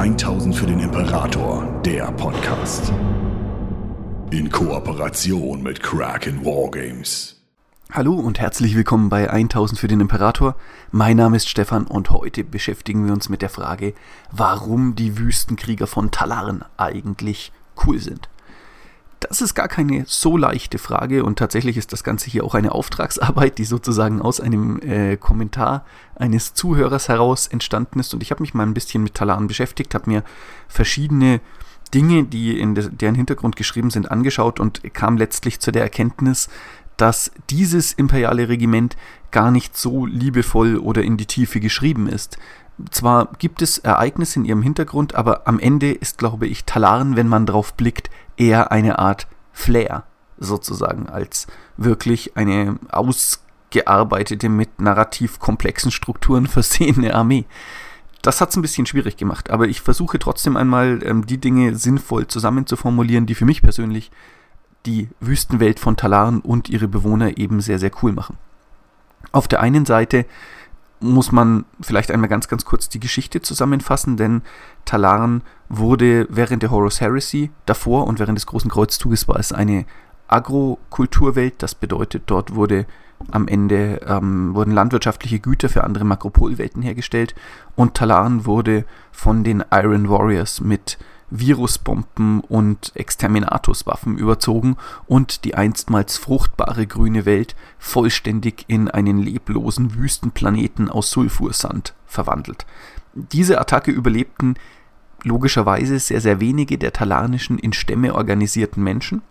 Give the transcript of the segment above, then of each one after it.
1000 für den Imperator, der Podcast. In Kooperation mit Kraken Wargames. Hallo und herzlich willkommen bei 1000 für den Imperator. Mein Name ist Stefan und heute beschäftigen wir uns mit der Frage, warum die Wüstenkrieger von Talaren eigentlich cool sind. Das ist gar keine so leichte Frage und tatsächlich ist das Ganze hier auch eine Auftragsarbeit, die sozusagen aus einem äh, Kommentar eines Zuhörers heraus entstanden ist. Und ich habe mich mal ein bisschen mit Talaren beschäftigt, habe mir verschiedene Dinge, die in de deren Hintergrund geschrieben sind, angeschaut und kam letztlich zu der Erkenntnis, dass dieses imperiale Regiment gar nicht so liebevoll oder in die Tiefe geschrieben ist. Zwar gibt es Ereignisse in ihrem Hintergrund, aber am Ende ist, glaube ich, Talaren, wenn man drauf blickt, eher eine Art Flair sozusagen, als wirklich eine ausgearbeitete, mit narrativ komplexen Strukturen versehene Armee. Das hat es ein bisschen schwierig gemacht, aber ich versuche trotzdem einmal ähm, die Dinge sinnvoll zusammenzuformulieren, die für mich persönlich die Wüstenwelt von Talaren und ihre Bewohner eben sehr, sehr cool machen. Auf der einen Seite muss man vielleicht einmal ganz, ganz kurz die Geschichte zusammenfassen, denn Talaren wurde während der Horus Heresy davor und während des Großen Kreuzzuges war es eine Agrokulturwelt. Das bedeutet, dort wurde am Ende ähm, wurden landwirtschaftliche Güter für andere Makropolwelten hergestellt und Talaren wurde von den Iron Warriors mit Virusbomben und Exterminatuswaffen überzogen und die einstmals fruchtbare grüne Welt vollständig in einen leblosen Wüstenplaneten aus Sulfursand verwandelt. Diese Attacke überlebten logischerweise sehr, sehr wenige der talanischen in Stämme organisierten Menschen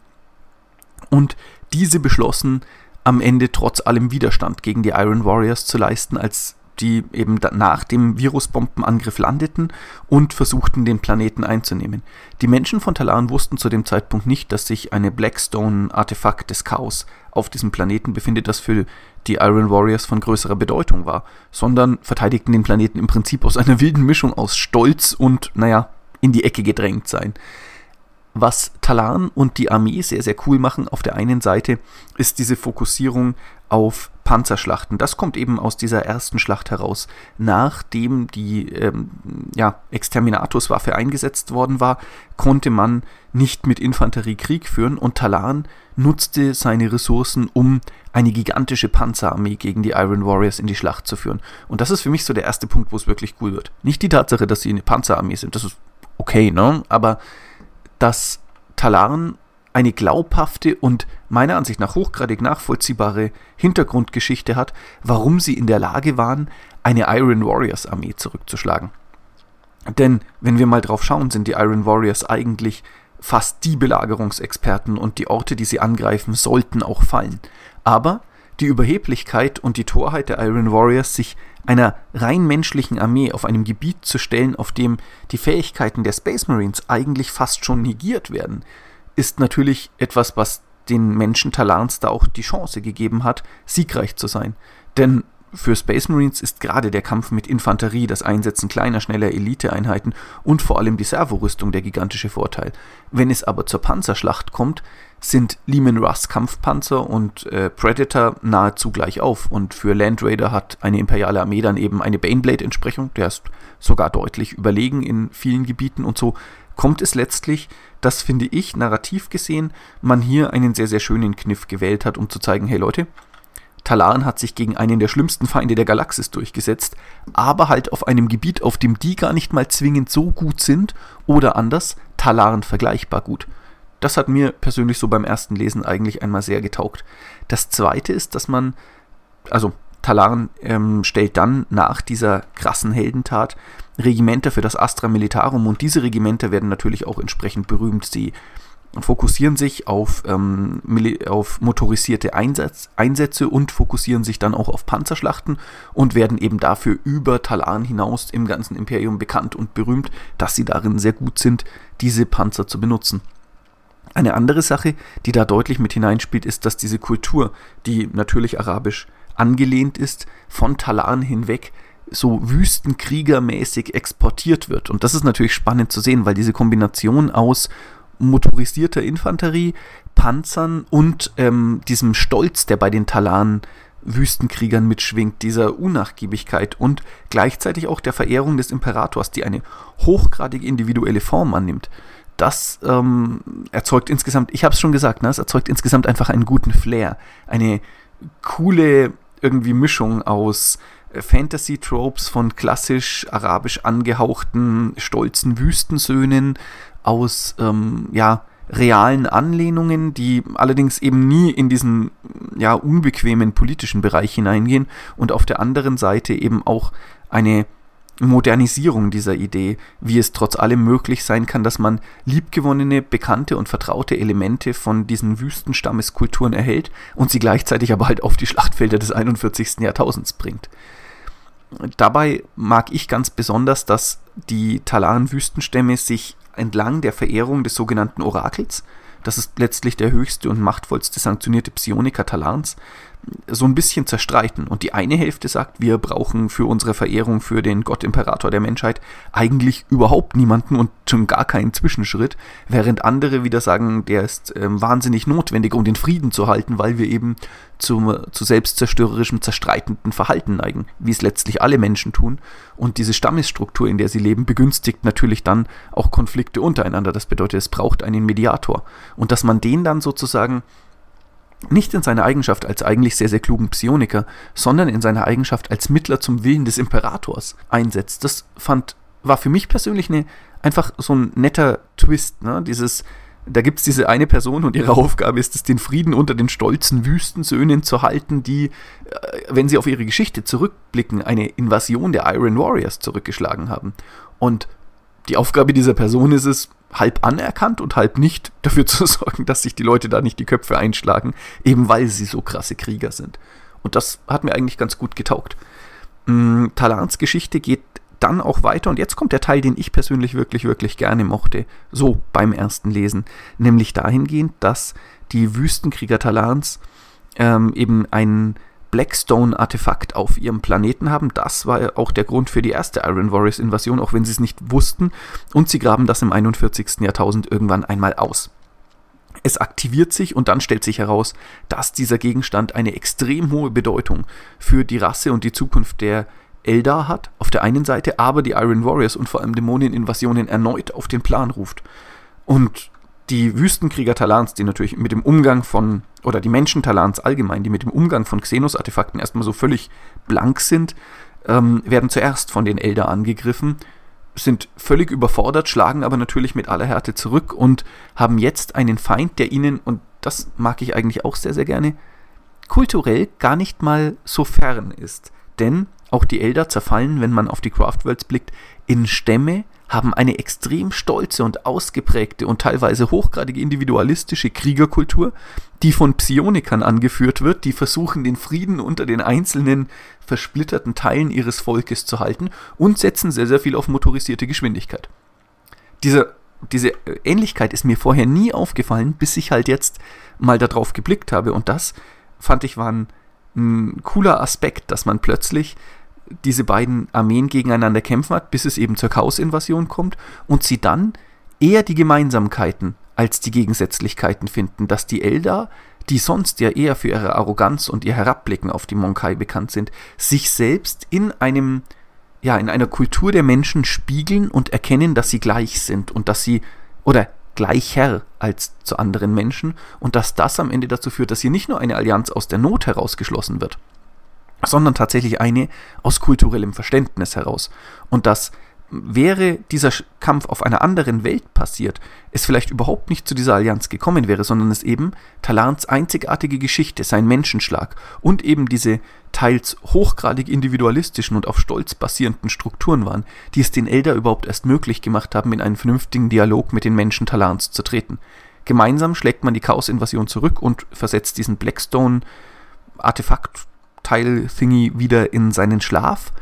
und diese beschlossen, am Ende trotz allem Widerstand gegen die Iron Warriors zu leisten, als die eben nach dem Virusbombenangriff landeten und versuchten, den Planeten einzunehmen. Die Menschen von Talan wussten zu dem Zeitpunkt nicht, dass sich eine Blackstone-Artefakt des Chaos auf diesem Planeten befindet, das für die Iron Warriors von größerer Bedeutung war, sondern verteidigten den Planeten im Prinzip aus einer wilden Mischung aus Stolz und, naja, in die Ecke gedrängt sein. Was Talan und die Armee sehr, sehr cool machen, auf der einen Seite ist diese Fokussierung auf Panzerschlachten. Das kommt eben aus dieser ersten Schlacht heraus. Nachdem die ähm, ja, Exterminatuswaffe eingesetzt worden war, konnte man nicht mit Infanterie Krieg führen und Talan nutzte seine Ressourcen, um eine gigantische Panzerarmee gegen die Iron Warriors in die Schlacht zu führen. Und das ist für mich so der erste Punkt, wo es wirklich cool wird. Nicht die Tatsache, dass sie eine Panzerarmee sind, das ist okay, ne? Aber dass Talaren eine glaubhafte und meiner Ansicht nach hochgradig nachvollziehbare Hintergrundgeschichte hat, warum sie in der Lage waren, eine Iron Warriors Armee zurückzuschlagen. Denn wenn wir mal drauf schauen, sind die Iron Warriors eigentlich fast die Belagerungsexperten und die Orte, die sie angreifen, sollten auch fallen. Aber die Überheblichkeit und die Torheit der Iron Warriors, sich einer rein menschlichen Armee auf einem Gebiet zu stellen, auf dem die Fähigkeiten der Space Marines eigentlich fast schon negiert werden, ist natürlich etwas, was den Menschen Talans da auch die Chance gegeben hat, siegreich zu sein. Denn für Space Marines ist gerade der Kampf mit Infanterie, das Einsetzen kleiner, schneller Eliteeinheiten und vor allem die Servorüstung der gigantische Vorteil. Wenn es aber zur Panzerschlacht kommt, sind Lehman Russ Kampfpanzer und äh, Predator nahezu gleich auf. Und für Land Raider hat eine imperiale Armee dann eben eine Baneblade-Entsprechung, der ist sogar deutlich überlegen in vielen Gebieten und so kommt es letztlich, dass finde ich, narrativ gesehen, man hier einen sehr, sehr schönen Kniff gewählt hat, um zu zeigen, hey Leute, Talaren hat sich gegen einen der schlimmsten Feinde der Galaxis durchgesetzt, aber halt auf einem Gebiet, auf dem die gar nicht mal zwingend so gut sind oder anders, Talaren vergleichbar gut. Das hat mir persönlich so beim ersten Lesen eigentlich einmal sehr getaugt. Das zweite ist, dass man, also Talaren ähm, stellt dann nach dieser krassen Heldentat Regimenter für das Astra Militarum und diese Regimenter werden natürlich auch entsprechend berühmt. Sie fokussieren sich auf, ähm, auf motorisierte Einsatz, Einsätze und fokussieren sich dann auch auf Panzerschlachten und werden eben dafür über Talan hinaus im ganzen Imperium bekannt und berühmt, dass sie darin sehr gut sind, diese Panzer zu benutzen. Eine andere Sache, die da deutlich mit hineinspielt, ist, dass diese Kultur, die natürlich arabisch angelehnt ist, von Talan hinweg so wüstenkriegermäßig exportiert wird. Und das ist natürlich spannend zu sehen, weil diese Kombination aus motorisierter Infanterie, Panzern und ähm, diesem Stolz, der bei den Talanen Wüstenkriegern mitschwingt, dieser Unnachgiebigkeit und gleichzeitig auch der Verehrung des Imperators, die eine hochgradig individuelle Form annimmt. Das ähm, erzeugt insgesamt, ich habe es schon gesagt, ne, es erzeugt insgesamt einfach einen guten Flair, eine coole irgendwie Mischung aus äh, Fantasy-Tropes von klassisch arabisch angehauchten stolzen Wüstensöhnen, aus ähm, ja realen Anlehnungen, die allerdings eben nie in diesen ja unbequemen politischen Bereich hineingehen und auf der anderen Seite eben auch eine Modernisierung dieser Idee, wie es trotz allem möglich sein kann, dass man liebgewonnene, bekannte und vertraute Elemente von diesen Wüstenstammeskulturen erhält und sie gleichzeitig aber halt auf die Schlachtfelder des 41. Jahrtausends bringt. Dabei mag ich ganz besonders, dass die Talaren-Wüstenstämme sich entlang der Verehrung des sogenannten Orakels, das ist letztlich der höchste und machtvollste sanktionierte Psioniker Talans, so ein bisschen zerstreiten. Und die eine Hälfte sagt, wir brauchen für unsere Verehrung für den Gott Imperator der Menschheit eigentlich überhaupt niemanden und schon gar keinen Zwischenschritt, während andere wieder sagen, der ist ähm, wahnsinnig notwendig, um den Frieden zu halten, weil wir eben zum, zu selbstzerstörerischem, zerstreitenden Verhalten neigen, wie es letztlich alle Menschen tun. Und diese Stammesstruktur, in der sie leben, begünstigt natürlich dann auch Konflikte untereinander. Das bedeutet, es braucht einen Mediator. Und dass man den dann sozusagen nicht in seiner Eigenschaft als eigentlich sehr, sehr klugen Psioniker, sondern in seiner Eigenschaft als Mittler zum Willen des Imperators einsetzt. Das fand, war für mich persönlich eine, einfach so ein netter Twist. Ne? Dieses, da gibt es diese eine Person und ihre Aufgabe ist es, den Frieden unter den stolzen Wüstensöhnen zu halten, die, äh, wenn sie auf ihre Geschichte zurückblicken, eine Invasion der Iron Warriors zurückgeschlagen haben. Und die Aufgabe dieser Person ist es, halb anerkannt und halb nicht dafür zu sorgen, dass sich die Leute da nicht die Köpfe einschlagen, eben weil sie so krasse Krieger sind. Und das hat mir eigentlich ganz gut getaugt. Mm, Talans Geschichte geht dann auch weiter und jetzt kommt der Teil, den ich persönlich wirklich, wirklich gerne mochte, so beim ersten Lesen, nämlich dahingehend, dass die Wüstenkrieger Talans ähm, eben einen Blackstone-Artefakt auf ihrem Planeten haben. Das war auch der Grund für die erste Iron Warriors-Invasion, auch wenn sie es nicht wussten. Und sie graben das im 41. Jahrtausend irgendwann einmal aus. Es aktiviert sich und dann stellt sich heraus, dass dieser Gegenstand eine extrem hohe Bedeutung für die Rasse und die Zukunft der Eldar hat, auf der einen Seite, aber die Iron Warriors und vor allem Dämoneninvasionen erneut auf den Plan ruft. Und die Wüstenkrieger Talans, die natürlich mit dem Umgang von, oder die Menschen Talans allgemein, die mit dem Umgang von Xenos-Artefakten erstmal so völlig blank sind, ähm, werden zuerst von den Elder angegriffen, sind völlig überfordert, schlagen aber natürlich mit aller Härte zurück und haben jetzt einen Feind, der ihnen, und das mag ich eigentlich auch sehr, sehr gerne, kulturell gar nicht mal so fern ist. Denn auch die Elder zerfallen, wenn man auf die Craftworlds blickt, in Stämme, haben eine extrem stolze und ausgeprägte und teilweise hochgradig individualistische Kriegerkultur, die von Psionikern angeführt wird, die versuchen, den Frieden unter den einzelnen versplitterten Teilen ihres Volkes zu halten und setzen sehr, sehr viel auf motorisierte Geschwindigkeit. Diese, diese Ähnlichkeit ist mir vorher nie aufgefallen, bis ich halt jetzt mal darauf geblickt habe und das fand ich war ein, ein cooler Aspekt, dass man plötzlich diese beiden Armeen gegeneinander kämpfen hat, bis es eben zur Chaos-Invasion kommt und sie dann eher die Gemeinsamkeiten als die Gegensätzlichkeiten finden, dass die Eldar, die sonst ja eher für ihre Arroganz und ihr Herabblicken auf die Monkai bekannt sind, sich selbst in einem ja, in einer Kultur der Menschen spiegeln und erkennen, dass sie gleich sind und dass sie oder gleicher als zu anderen Menschen und dass das am Ende dazu führt, dass hier nicht nur eine Allianz aus der Not herausgeschlossen wird, sondern tatsächlich eine aus kulturellem Verständnis heraus. Und dass wäre dieser Kampf auf einer anderen Welt passiert, es vielleicht überhaupt nicht zu dieser Allianz gekommen wäre, sondern es eben Talans einzigartige Geschichte, sein Menschenschlag und eben diese teils hochgradig individualistischen und auf Stolz basierenden Strukturen waren, die es den Elder überhaupt erst möglich gemacht haben, in einen vernünftigen Dialog mit den Menschen Talans zu treten. Gemeinsam schlägt man die Chaos-Invasion zurück und versetzt diesen Blackstone-Artefakt Teil-Thingy wieder in seinen Schlaf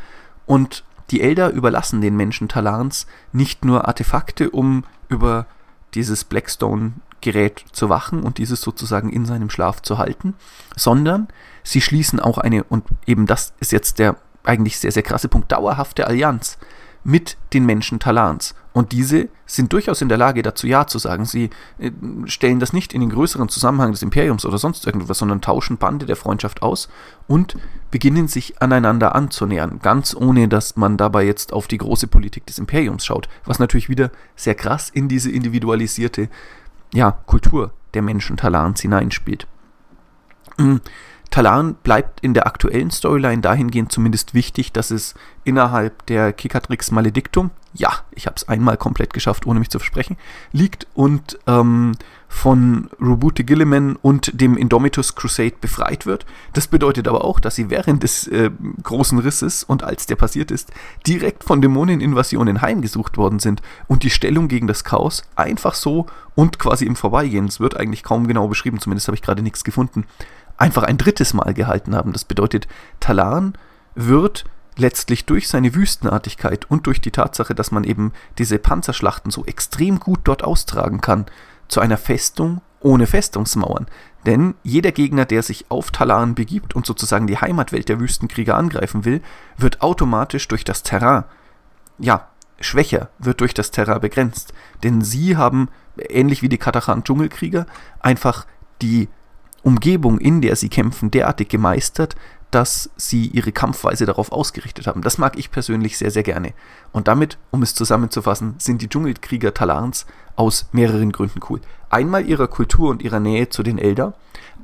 und die Elder überlassen den Menschen Talans nicht nur Artefakte, um über dieses Blackstone-Gerät zu wachen und dieses sozusagen in seinem Schlaf zu halten, sondern sie schließen auch eine, und eben das ist jetzt der eigentlich sehr, sehr krasse Punkt, dauerhafte Allianz mit den Menschen Talans. Und diese sind durchaus in der Lage, dazu Ja zu sagen. Sie äh, stellen das nicht in den größeren Zusammenhang des Imperiums oder sonst irgendwas, sondern tauschen Bande der Freundschaft aus und beginnen sich aneinander anzunähern. Ganz ohne, dass man dabei jetzt auf die große Politik des Imperiums schaut. Was natürlich wieder sehr krass in diese individualisierte ja, Kultur der Menschen Talans hineinspielt. Mhm. Talan bleibt in der aktuellen Storyline dahingehend zumindest wichtig, dass es innerhalb der Kikatrix Maledictum, ja, ich habe es einmal komplett geschafft, ohne mich zu versprechen, liegt und ähm, von Robute Gilliman und dem Indomitus Crusade befreit wird. Das bedeutet aber auch, dass sie während des äh, großen Risses und als der passiert ist, direkt von Dämoneninvasionen heimgesucht worden sind und die Stellung gegen das Chaos einfach so und quasi im Vorbeigehen, es wird eigentlich kaum genau beschrieben, zumindest habe ich gerade nichts gefunden, einfach ein drittes Mal gehalten haben. Das bedeutet, Talan wird letztlich durch seine Wüstenartigkeit und durch die Tatsache, dass man eben diese Panzerschlachten so extrem gut dort austragen kann, zu einer Festung ohne Festungsmauern. Denn jeder Gegner, der sich auf Talan begibt und sozusagen die Heimatwelt der Wüstenkrieger angreifen will, wird automatisch durch das Terrain, ja, schwächer, wird durch das Terrain begrenzt. Denn sie haben, ähnlich wie die Katachan-Dschungelkrieger, einfach die Umgebung, in der sie kämpfen, derartig gemeistert, dass sie ihre Kampfweise darauf ausgerichtet haben. Das mag ich persönlich sehr, sehr gerne. Und damit, um es zusammenzufassen, sind die Dschungelkrieger Talans aus mehreren Gründen cool. Einmal ihrer Kultur und ihrer Nähe zu den Elder,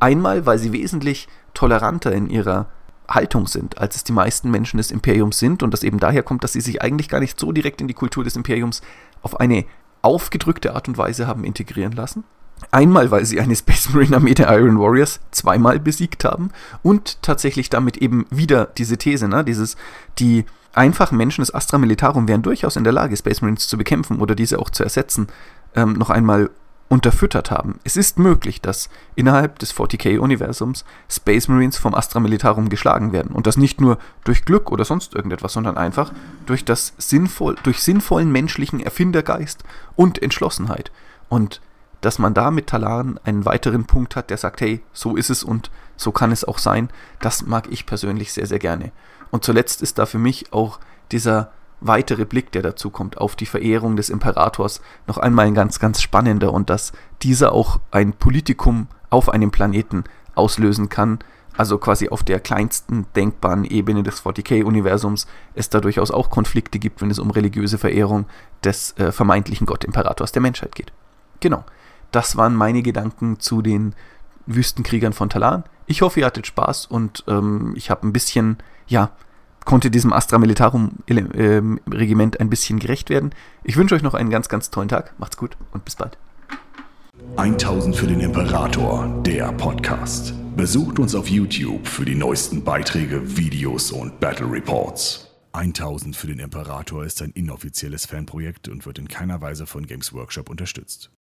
einmal, weil sie wesentlich toleranter in ihrer Haltung sind, als es die meisten Menschen des Imperiums sind und das eben daher kommt, dass sie sich eigentlich gar nicht so direkt in die Kultur des Imperiums auf eine aufgedrückte Art und Weise haben integrieren lassen. Einmal, weil sie eine Space Marine Armee der Iron Warriors zweimal besiegt haben und tatsächlich damit eben wieder diese These, ne, dieses, die einfachen Menschen des Astra Militarum wären durchaus in der Lage, Space Marines zu bekämpfen oder diese auch zu ersetzen, ähm, noch einmal unterfüttert haben. Es ist möglich, dass innerhalb des 40k-Universums Space Marines vom Astra Militarum geschlagen werden. Und das nicht nur durch Glück oder sonst irgendetwas, sondern einfach durch, das sinnvoll, durch sinnvollen menschlichen Erfindergeist und Entschlossenheit. Und dass man da mit Talaren einen weiteren Punkt hat, der sagt, hey, so ist es und so kann es auch sein, das mag ich persönlich sehr, sehr gerne. Und zuletzt ist da für mich auch dieser weitere Blick, der dazu kommt, auf die Verehrung des Imperators, noch einmal ein ganz, ganz spannender und dass dieser auch ein Politikum auf einem Planeten auslösen kann, also quasi auf der kleinsten denkbaren Ebene des 40k-Universums, es da durchaus auch Konflikte gibt, wenn es um religiöse Verehrung des äh, vermeintlichen Gott-Imperators der Menschheit geht. Genau. Das waren meine Gedanken zu den Wüstenkriegern von Talan. Ich hoffe, ihr hattet Spaß und ähm, ich habe ein bisschen, ja, konnte diesem Astra Militarum äh, Regiment ein bisschen gerecht werden. Ich wünsche euch noch einen ganz, ganz tollen Tag. Macht's gut und bis bald. 1000 für den Imperator, der Podcast. Besucht uns auf YouTube für die neuesten Beiträge, Videos und Battle Reports. 1000 für den Imperator ist ein inoffizielles Fanprojekt und wird in keiner Weise von Games Workshop unterstützt.